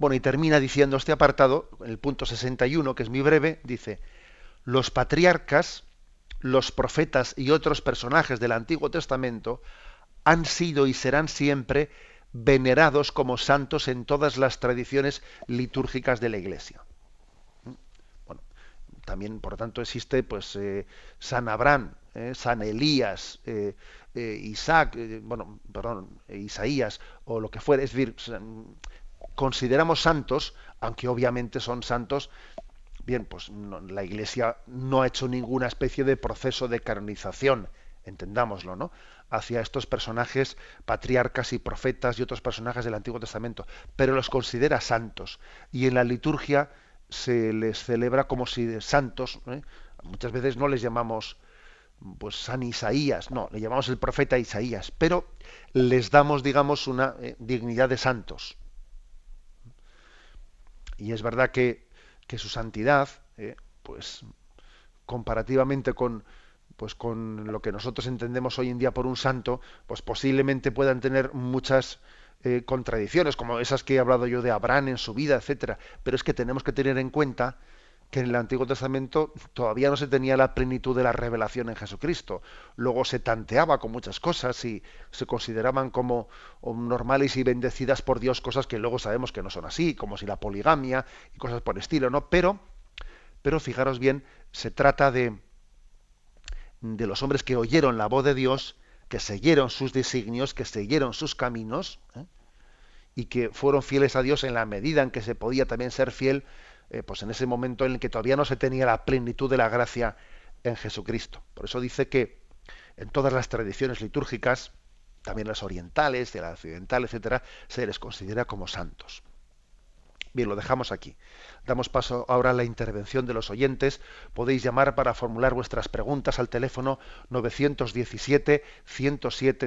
Bueno, y termina diciendo este apartado, el punto 61, que es muy breve, dice, los patriarcas, los profetas y otros personajes del Antiguo Testamento han sido y serán siempre venerados como santos en todas las tradiciones litúrgicas de la Iglesia. ¿Mm? Bueno, también, por tanto, existe pues eh, San Abraham, eh, San Elías, eh, Isaac, bueno, perdón, Isaías o lo que fuera. Es decir, consideramos santos, aunque obviamente son santos Bien, pues la Iglesia no ha hecho ninguna especie de proceso de canonización, entendámoslo, ¿no? Hacia estos personajes patriarcas y profetas y otros personajes del Antiguo Testamento, pero los considera santos. Y en la liturgia se les celebra como si de santos, ¿eh? muchas veces no les llamamos pues San Isaías, no, le llamamos el profeta Isaías, pero les damos, digamos, una eh, dignidad de santos. Y es verdad que que su santidad, eh, pues comparativamente con, pues con lo que nosotros entendemos hoy en día por un santo, pues posiblemente puedan tener muchas eh, contradicciones, como esas que he hablado yo de Abraham en su vida, etcétera. Pero es que tenemos que tener en cuenta que en el Antiguo Testamento todavía no se tenía la plenitud de la revelación en Jesucristo. Luego se tanteaba con muchas cosas y se consideraban como normales y bendecidas por Dios cosas que luego sabemos que no son así, como si la poligamia y cosas por el estilo, ¿no? Pero, pero fijaros bien, se trata de, de los hombres que oyeron la voz de Dios, que siguieron sus designios, que siguieron sus caminos, ¿eh? y que fueron fieles a Dios en la medida en que se podía también ser fiel eh, pues en ese momento en el que todavía no se tenía la plenitud de la gracia en Jesucristo. Por eso dice que en todas las tradiciones litúrgicas, también las orientales, de la occidental, etcétera, se les considera como santos. Bien, lo dejamos aquí. Damos paso ahora a la intervención de los oyentes. Podéis llamar para formular vuestras preguntas al teléfono 917 107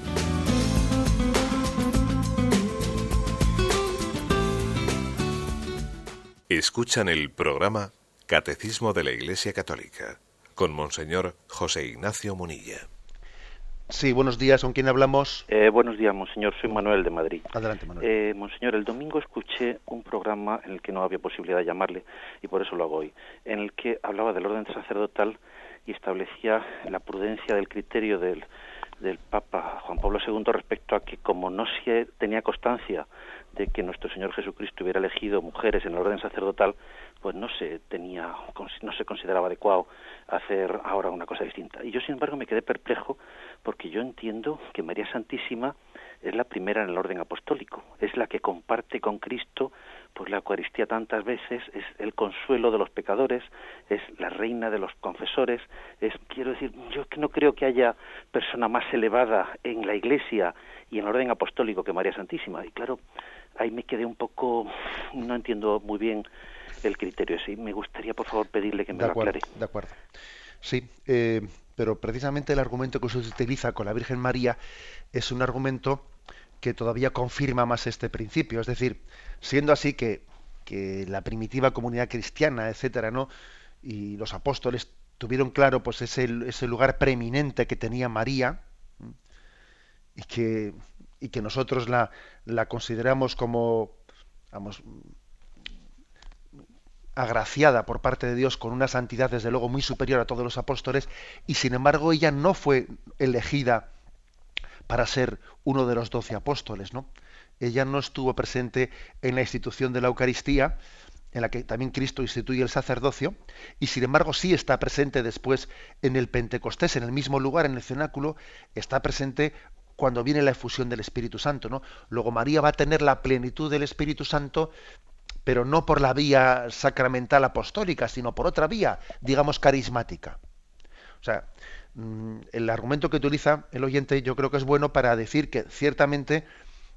Escuchan el programa Catecismo de la Iglesia Católica con Monseñor José Ignacio Munilla. Sí, buenos días. ¿Con quién hablamos? Eh, buenos días, Monseñor. Soy Manuel de Madrid. Adelante, Manuel. Eh, monseñor, el domingo escuché un programa en el que no había posibilidad de llamarle y por eso lo hago hoy, en el que hablaba del orden sacerdotal y establecía la prudencia del criterio del, del Papa Juan Pablo II respecto a que como no se tenía constancia de que nuestro Señor Jesucristo hubiera elegido mujeres en el orden sacerdotal, pues no se tenía, no se consideraba adecuado hacer ahora una cosa distinta. Y yo, sin embargo, me quedé perplejo porque yo entiendo que María Santísima es la primera en el orden apostólico, es la que comparte con Cristo pues la Eucaristía tantas veces, es el consuelo de los pecadores, es la reina de los confesores, es quiero decir, yo no creo que haya persona más elevada en la Iglesia y en el orden apostólico que María Santísima. Y claro, ahí me quedé un poco no entiendo muy bien el criterio ese. Me gustaría, por favor, pedirle que me lo aclare. De acuerdo. Sí, eh, pero precisamente el argumento que usted utiliza con la Virgen María es un argumento que todavía confirma más este principio. Es decir, siendo así que, que la primitiva comunidad cristiana, etcétera, ¿no? y los apóstoles tuvieron claro pues ese, ese lugar preeminente que tenía María y que, y que nosotros la, la consideramos como vamos, agraciada por parte de Dios con una santidad desde luego muy superior a todos los apóstoles y sin embargo ella no fue elegida para ser uno de los doce apóstoles, ¿no? Ella no estuvo presente en la institución de la Eucaristía, en la que también Cristo instituye el sacerdocio, y sin embargo sí está presente después en el Pentecostés, en el mismo lugar, en el cenáculo, está presente cuando viene la efusión del Espíritu Santo, ¿no? Luego María va a tener la plenitud del Espíritu Santo pero no por la vía sacramental apostólica, sino por otra vía, digamos, carismática. O sea, mm, el argumento que utiliza el oyente yo creo que es bueno para decir que ciertamente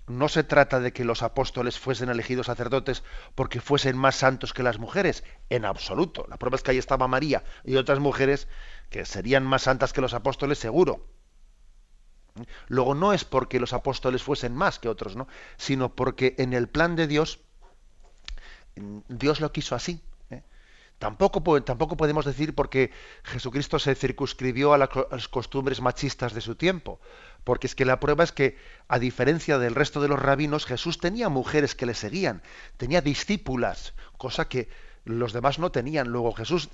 no se trata de que los apóstoles fuesen elegidos sacerdotes porque fuesen más santos que las mujeres, en absoluto. La prueba es que ahí estaba María y otras mujeres que serían más santas que los apóstoles, seguro. Luego no es porque los apóstoles fuesen más que otros, ¿no? sino porque en el plan de Dios Dios lo quiso así. ¿eh? Tampoco, tampoco podemos decir porque Jesucristo se circunscribió a, las costumbres machistas de su tiempo, porque es que la prueba es que, a diferencia del resto de los rabinos, Jesús tenía mujeres que le seguían, tenía discípulas, cosa que los demás no tenían. Luego Jesús,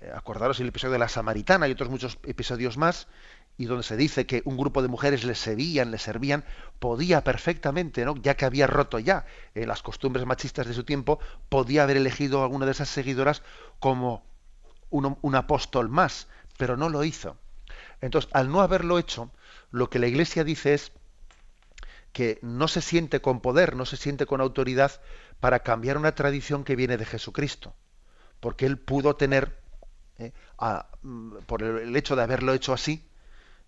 eh, acordaros el episodio de la Samaritana y otros muchos episodios más, y donde se dice que un grupo de mujeres le servían, le servían, podía perfectamente, ¿no? ya que había roto ya eh, las costumbres machistas de su tiempo, podía haber elegido a alguna de esas seguidoras como un, un apóstol más, pero no lo hizo. Entonces, al no haberlo hecho, lo que la Iglesia dice es que no se siente con poder, no se siente con autoridad para cambiar una tradición que viene de Jesucristo, porque él pudo tener, eh, mm, por el hecho de haberlo hecho así,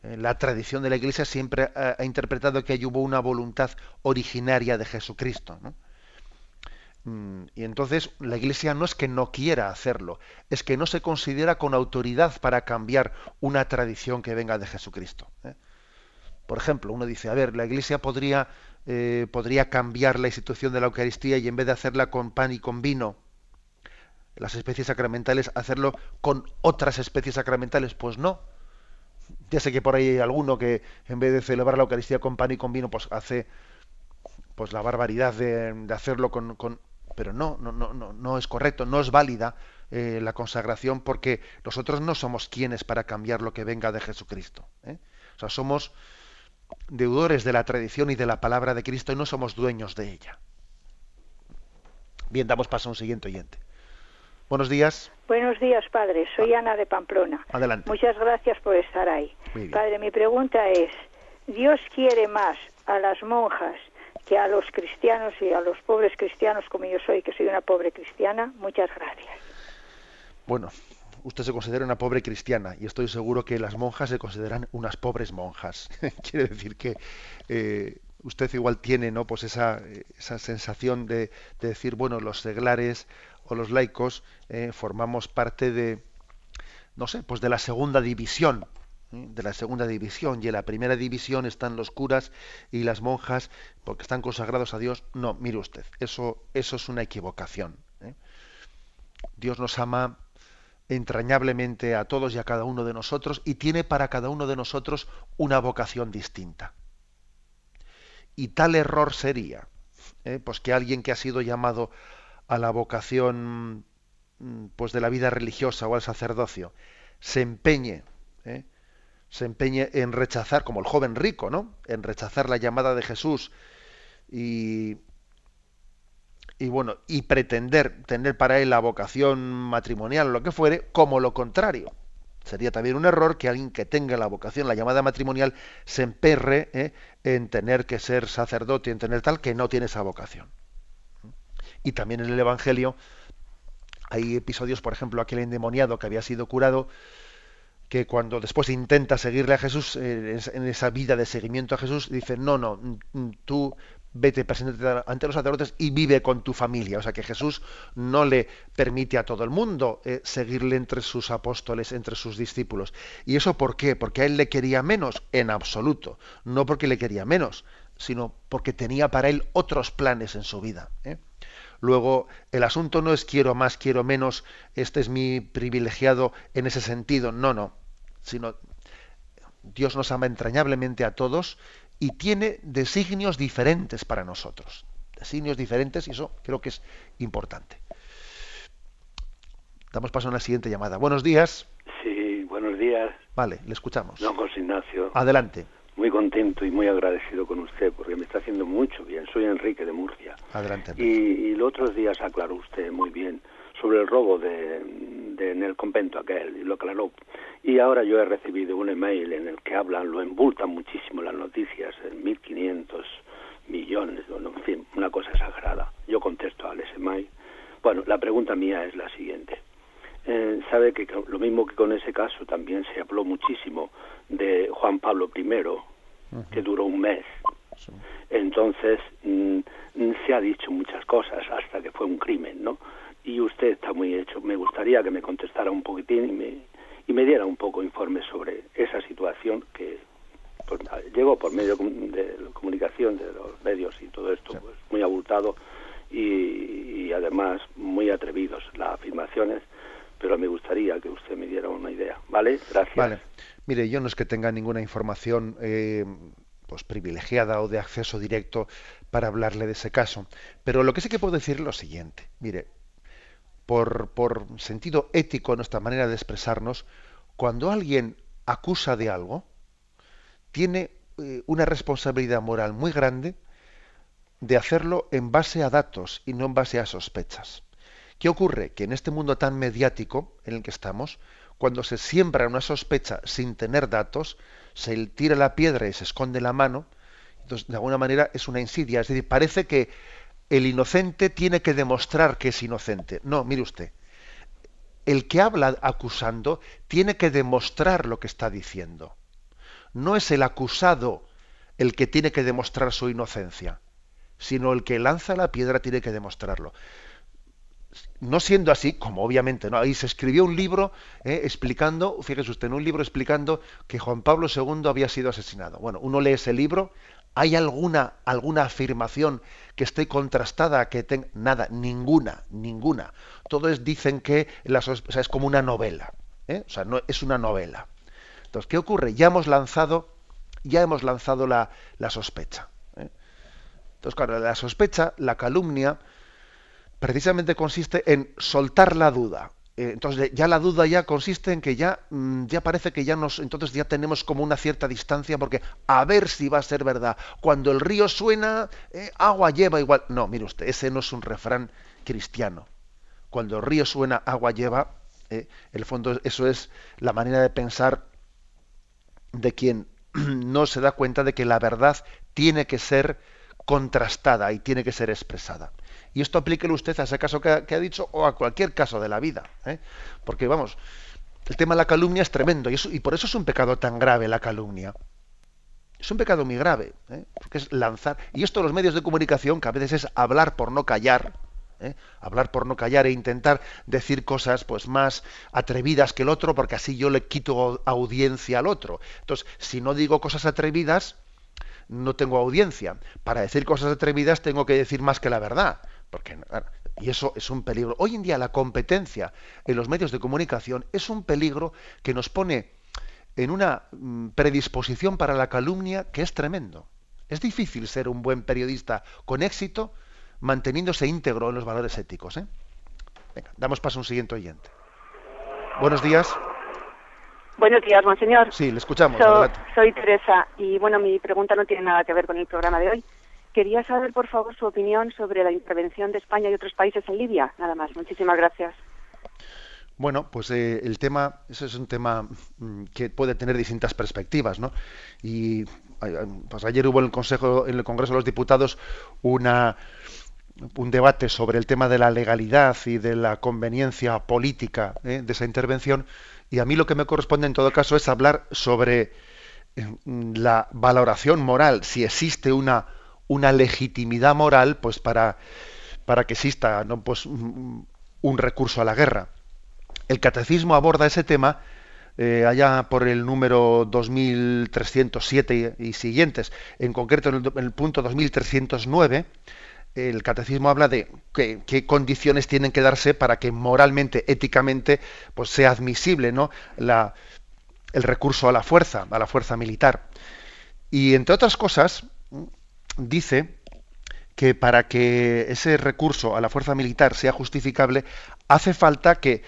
la tradición de la Iglesia siempre ha, interpretado que hubo una voluntad originaria de Jesucristo. Mm, y entonces la Iglesia no es que no quiera hacerlo, es que no se considera con autoridad para cambiar una tradición que venga de Jesucristo. ¿eh? Por ejemplo, uno dice, a ver, la Iglesia podría, eh, podría cambiar la institución de la Eucaristía y en vez de hacerla con pan y con vino, las especies sacramentales, hacerlo con otras especies sacramentales. Pues no, ya sé que por ahí hay alguno que en vez de celebrar la Eucaristía con pan y con vino, pues hace pues la barbaridad de, hacerlo con, pero no, no, no, no, es correcto, no es válida eh, la consagración porque nosotros no somos quienes para cambiar lo que venga de Jesucristo. ¿eh? O sea, somos deudores de la tradición y de la palabra de Cristo y no somos dueños de ella. Bien, damos paso a un siguiente oyente. Buenos días. Buenos días, padre. Soy Ana de Pamplona. Adelante. Muchas gracias por estar ahí. Padre, mi pregunta es, ¿Dios quiere más a las monjas que a los cristianos y a los pobres cristianos como yo soy, que soy una pobre cristiana? Muchas gracias. Bueno, usted se considera una pobre cristiana y estoy seguro que las monjas se consideran unas pobres monjas. Quiere decir que eh, usted igual tiene no pues esa, esa sensación de, de, decir bueno los seglares los laicos eh, formamos parte de, no sé, pues de la segunda división, ¿eh? de la segunda división, y en la primera división están los curas y las monjas, porque están consagrados a Dios. No, mire usted, eso, eso es una equivocación. ¿eh? Dios nos ama entrañablemente a todos y a cada uno de nosotros y tiene para cada uno de nosotros una vocación distinta. Y tal error sería, pues que alguien que ha sido llamado a la vocación mm, pues de la vida religiosa o al sacerdocio se empeñe ¿eh? se empeñe en rechazar como el joven rico no en rechazar la llamada de Jesús y, y bueno, y pretender tener para él la vocación matrimonial o lo que fuere, como lo contrario. Sería también un error que alguien que tenga la vocación, la llamada matrimonial, se emperre ¿eh? en tener que ser sacerdote, en tener tal que no tiene esa vocación. Y también en el Evangelio hay episodios, por ejemplo, aquel endemoniado que había sido curado, que cuando después intenta seguirle a Jesús, eh, en esa vida de seguimiento a Jesús, dice, no, no, tú vete, preséntate ante los sacerdotes y vive con tu familia. O sea que Jesús no le permite a todo el mundo eh, seguirle entre sus apóstoles, entre sus discípulos. ¿Y eso por qué? Porque a él le quería menos, en absoluto. No porque le quería menos, sino porque tenía para él otros planes en su vida. ¿eh? Luego, el asunto no es quiero más, quiero menos, este es mi privilegiado en ese sentido. No, no. Sino Dios nos ama entrañablemente a todos y tiene designios diferentes para nosotros. Designios diferentes y eso creo que es importante. Damos paso a la siguiente llamada. Buenos días. Sí, buenos días. Vale, le escuchamos. Don José Ignacio. Adelante. Muy contento y muy agradecido con usted porque me está haciendo mucho bien. Soy Enrique de Murcia. Adelante. Y, y los otros días aclaró usted muy bien sobre el robo de, en el convento aquel y lo aclaró. Y ahora yo he recibido un email en el que hablan, lo embultan muchísimo las noticias, en 1.500 millones, en fin, una cosa exagerada. Yo contesto al ese email. Bueno, la pregunta mía es la siguiente. Eh, sabe que lo mismo que con ese caso también se habló muchísimo de Juan Pablo I, que duró un mes. Entonces mm, se ha dicho muchas cosas hasta que fue un crimen, ¿no? y usted está muy hecho. Me gustaría que me contestara un poquitín y me, y me diera un poco informe sobre esa situación que pues, llegó por medio de la comunicación, de los medios y todo esto, pues muy abultado y, además muy atrevidos las afirmaciones, pero me gustaría que usted me diera una idea. ¿Vale? Gracias. Vale. Mire, yo no es que tenga ninguna información eh, pues privilegiada o de acceso directo para hablarle de ese caso, pero lo que sí que puedo decir es lo siguiente. Mire, por, sentido ético, nuestra manera de expresarnos, cuando alguien acusa de algo, tiene eh, una responsabilidad moral muy grande de hacerlo en base a datos y no en base a sospechas. ¿Qué ocurre? Que en este mundo tan mediático en el que estamos, cuando se siembra una sospecha sin tener datos, se tira la piedra y se esconde la mano, entonces de alguna manera es una insidia. Es decir, parece que el inocente tiene que demostrar que es inocente. No, mire usted, el que habla acusando tiene que demostrar lo que está diciendo. No es el acusado el que tiene que demostrar su inocencia, sino el que lanza la piedra tiene que demostrarlo. No siendo así, como obviamente no, ahí se escribió un libro eh, explicando, fíjese usted, en un libro explicando que Juan Pablo II había sido asesinado. Bueno, uno lee ese libro ¿Hay alguna, alguna afirmación que esté contrastada, que tenga nada, ninguna, ninguna. Todo es, dicen que es como una novela, ¿eh? o sea, no, es una novela. Entonces, ¿qué ocurre? Ya hemos lanzado, ya hemos lanzado la, la sospecha. ¿eh? Entonces, claro, la sospecha, la calumnia, precisamente consiste en soltar la duda. Eh, entonces ya la duda ya consiste en que ya, mm, ya parece que ya nos, entonces ya tenemos como una cierta distancia porque a ver si va a ser verdad. Cuando el río suena, eh, agua lleva igual. No, mire usted, ese no es un refrán cristiano. Cuando el río suena, agua lleva. Eh, el fondo, eso es la manera de pensar de quien no se da cuenta de que la verdad tiene que ser contrastada y tiene que ser expresada. Y esto aplíquelo usted a ese caso que ha, dicho o a cualquier caso de la vida. ¿eh? Porque vamos, el tema de la calumnia es tremendo y, por eso es un pecado tan grave la calumnia. Es un pecado muy grave, ¿eh? porque es lanzar. Y esto los medios de comunicación, que a veces es hablar por no callar, ¿eh? hablar por no callar e intentar decir cosas pues más atrevidas que el otro, porque así yo le quito audiencia al otro. Entonces, si no digo cosas atrevidas, no tengo audiencia. Para decir cosas atrevidas tengo que decir más que la verdad. Porque, y eso es un peligro. Hoy en día la competencia en los medios de comunicación es un peligro que nos pone en una mm, predisposición para la calumnia que es tremendo. Es difícil ser un buen periodista con éxito manteniéndose íntegro en los valores éticos. ¿eh? Venga, damos paso a un siguiente oyente. Buenos días. Buenos días, monseñor. Sí, le escuchamos. soy Teresa y bueno, mi pregunta no tiene nada que ver con el programa de hoy Quería saber, por favor, su opinión sobre la intervención de España y otros países en Libia. Nada más. Muchísimas gracias. Bueno, pues eh, el tema, eso es un tema mm, que puede tener distintas perspectivas, ¿no? Y pues ayer hubo en el Consejo, en el Congreso de los Diputados, una un debate sobre el tema de la legalidad y de la conveniencia política ¿eh? de esa intervención y a mí lo que me corresponde en todo caso es hablar sobre eh, la valoración moral, si existe una, una legitimidad moral pues para, para que exista ¿no? pues, un recurso a la guerra. El catecismo aborda ese tema eh, allá por el número 2307 y, siguientes, en concreto en el, punto 2309, el catecismo habla de qué condiciones tienen que darse para que moralmente, éticamente, pues sea admisible ¿no? La, el recurso a la fuerza, a la fuerza militar. Y entre otras cosas, dice que para que ese recurso a la fuerza militar sea justificable, hace falta que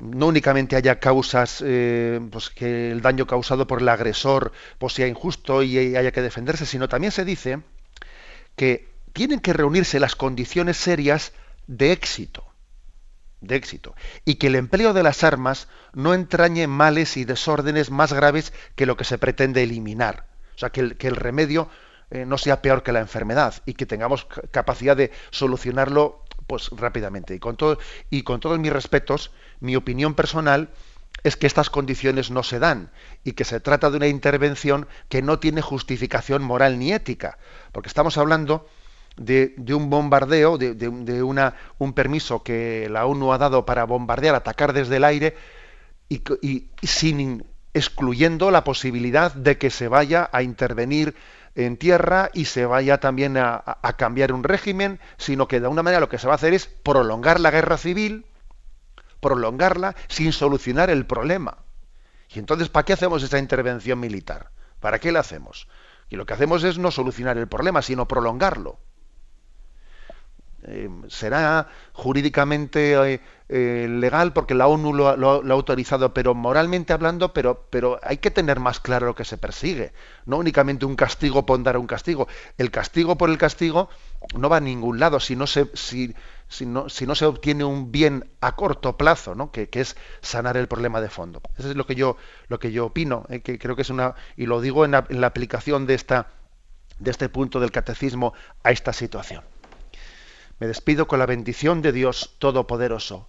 no únicamente haya causas, eh, pues que el daño causado por el agresor pues sea injusto y haya que defenderse, sino también se dice que tienen que reunirse las condiciones serias de éxito, de éxito, y que el empleo de las armas no entrañe males y desórdenes más graves que lo que se pretende eliminar. O sea, que el, que el remedio eh, no sea peor que la enfermedad y que tengamos capacidad de solucionarlo pues rápidamente. Y con, todo, y con todos mis respetos, mi opinión personal es que estas condiciones no se dan y que se trata de una intervención que no tiene justificación moral ni ética, porque estamos hablando de, un bombardeo, de, una, un permiso que la ONU ha dado para bombardear, atacar desde el aire y, y sin excluyendo la posibilidad de que se vaya a intervenir en tierra y se vaya también a, cambiar un régimen, sino que de alguna manera lo que se va a hacer es prolongar la guerra civil, prolongarla sin solucionar el problema. Y entonces, ¿para qué hacemos esa intervención militar? ¿Para qué la hacemos? Y lo que hacemos es no solucionar el problema, sino prolongarlo. Eh, será jurídicamente eh, eh, legal porque la ONU lo, ha autorizado, pero moralmente hablando, pero, pero hay que tener más claro lo que se persigue. No únicamente un castigo por dar un castigo. El castigo por el castigo no va a ningún lado si no se, si, si no, si no se obtiene un bien a corto plazo, ¿no? que, que, es sanar el problema de fondo. Eso es lo que yo, lo que yo opino, que creo que es una, y lo digo en la, en la aplicación de, esta, de este punto del catecismo a esta situación. Me despido con la bendición de Dios Todopoderoso,